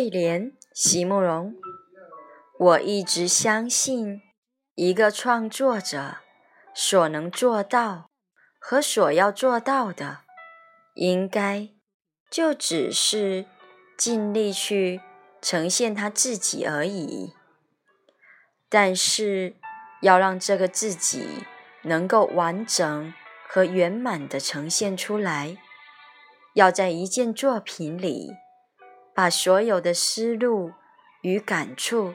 对联，席慕容。我一直相信，一个创作者所能做到和所要做到的，应该就只是尽力去呈现他自己而已。但是，要让这个自己能够完整和圆满的呈现出来，要在一件作品里。把所有的思路与感触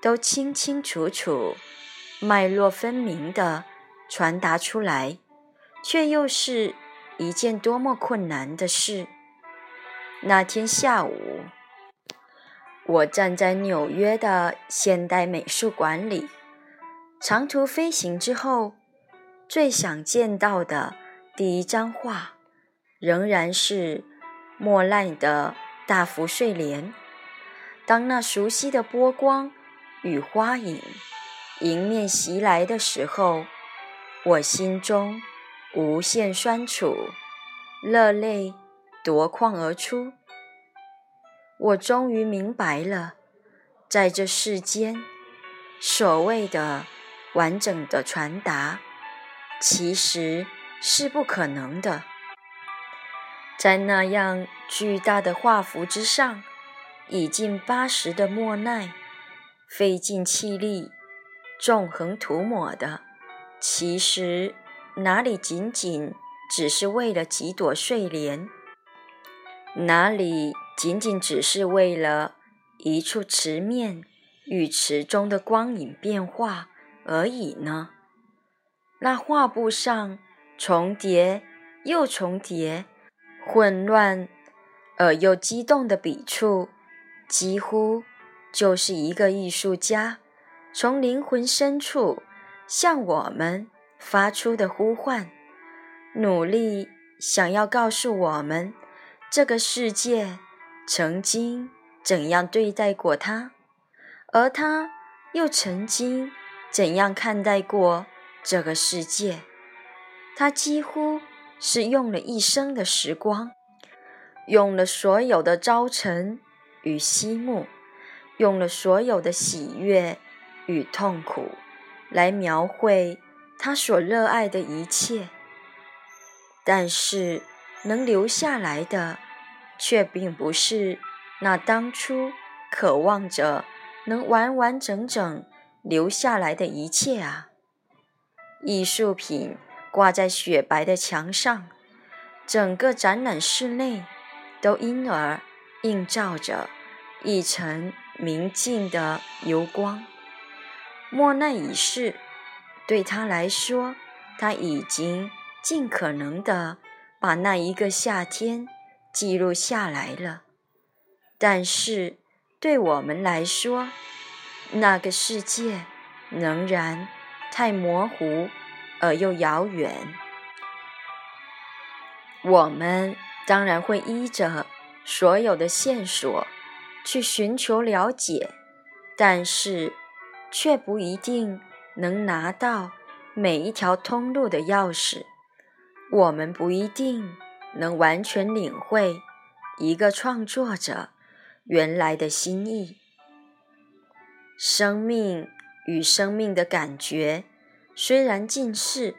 都清清楚楚、脉络分明地传达出来，却又是一件多么困难的事。那天下午，我站在纽约的现代美术馆里，长途飞行之后，最想见到的第一张画，仍然是莫奈的。大幅睡莲。当那熟悉的波光与花影迎面袭来的时候，我心中无限酸楚，热泪夺眶而出。我终于明白了，在这世间，所谓的完整的传达，其实是不可能的。在那样巨大的画幅之上，已近八十的莫奈费尽气力纵横涂抹的，其实哪里仅仅只是为了几朵睡莲？哪里仅仅只是为了一处池面与池中的光影变化而已呢？那画布上重叠又重叠。混乱而又激动的笔触，几乎就是一个艺术家从灵魂深处向我们发出的呼唤，努力想要告诉我们，这个世界曾经怎样对待过他，而他又曾经怎样看待过这个世界。他几乎。是用了一生的时光，用了所有的朝晨与夕暮，用了所有的喜悦与痛苦，来描绘他所热爱的一切。但是，能留下来的，却并不是那当初渴望着能完完整整留下来的一切啊！艺术品。挂在雪白的墙上，整个展览室内都因而映照着一层明净的油光。莫奈已逝，对他来说，他已经尽可能的把那一个夏天记录下来了。但是，对我们来说，那个世界仍然太模糊。而又遥远。我们当然会依着所有的线索去寻求了解，但是却不一定能拿到每一条通路的钥匙。我们不一定能完全领会一个创作者原来的心意。生命与生命的感觉虽然近似，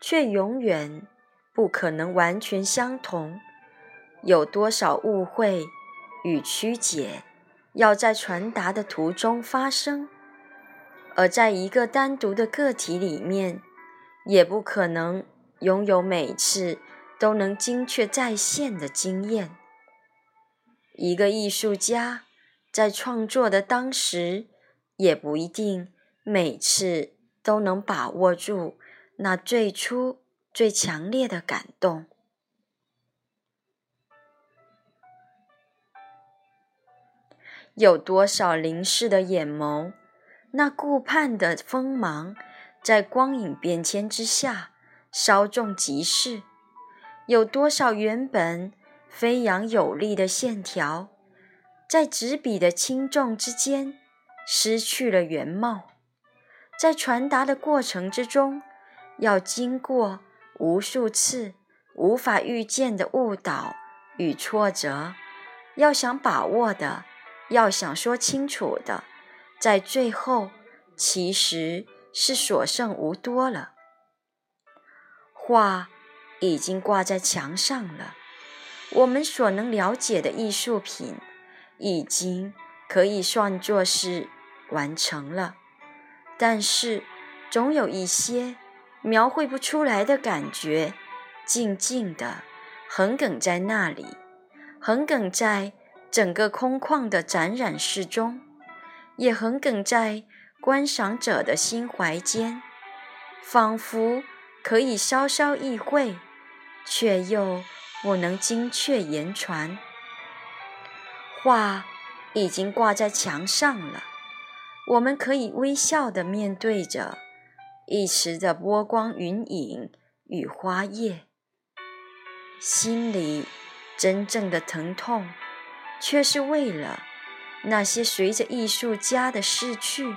却永远不可能完全相同。有多少误会与曲解要在传达的途中发生，而在一个单独的个体里面，也不可能拥有每次都能精确再现的经验。一个艺术家在创作的当时。也不一定每次都能把握住那最初最强烈的感动。有多少凝视的眼眸，那顾盼的锋芒，在光影变迁之下稍纵即逝；有多少原本飞扬有力的线条，在纸笔的轻重之间。失去了原貌，在传达的过程之中，要经过无数次无法预见的误导与挫折，要想把握的，要想说清楚的，在最后其实是所剩无多了。画已经挂在墙上了，我们所能了解的艺术品，已经可以算作是。完成了，但是总有一些描绘不出来的感觉，静静的横亘在那里，横亘在整个空旷的展览室中，也横亘在观赏者的心怀间，仿佛可以稍稍意会，却又不能精确言传。画已经挂在墙上了。我们可以微笑地面对着一时的波光云影与花叶，心里真正的疼痛，却是为了那些随着艺术家的逝去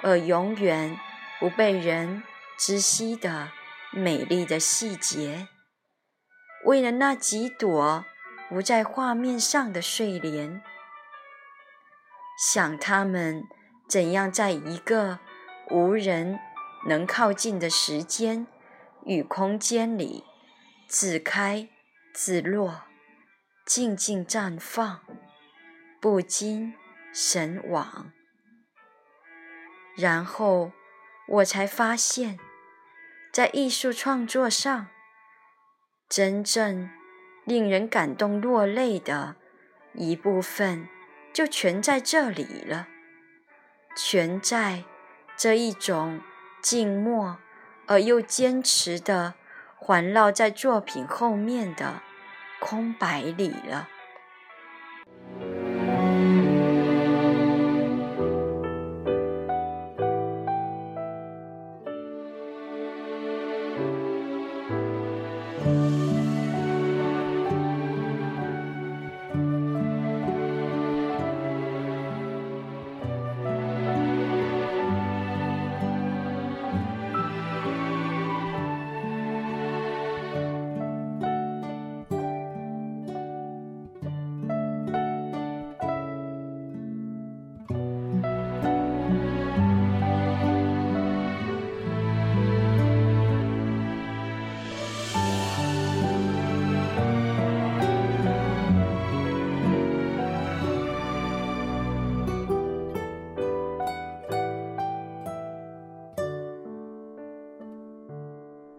而永远不被人知悉的美丽的细节，为了那几朵不在画面上的睡莲，想他们。怎样在一个无人能靠近的时间与空间里自开自落，静静绽放，不禁神往。然后我才发现，在艺术创作上，真正令人感动落泪的一部分，就全在这里了。全在这一种静默而又坚持的环绕在作品后面的空白里了。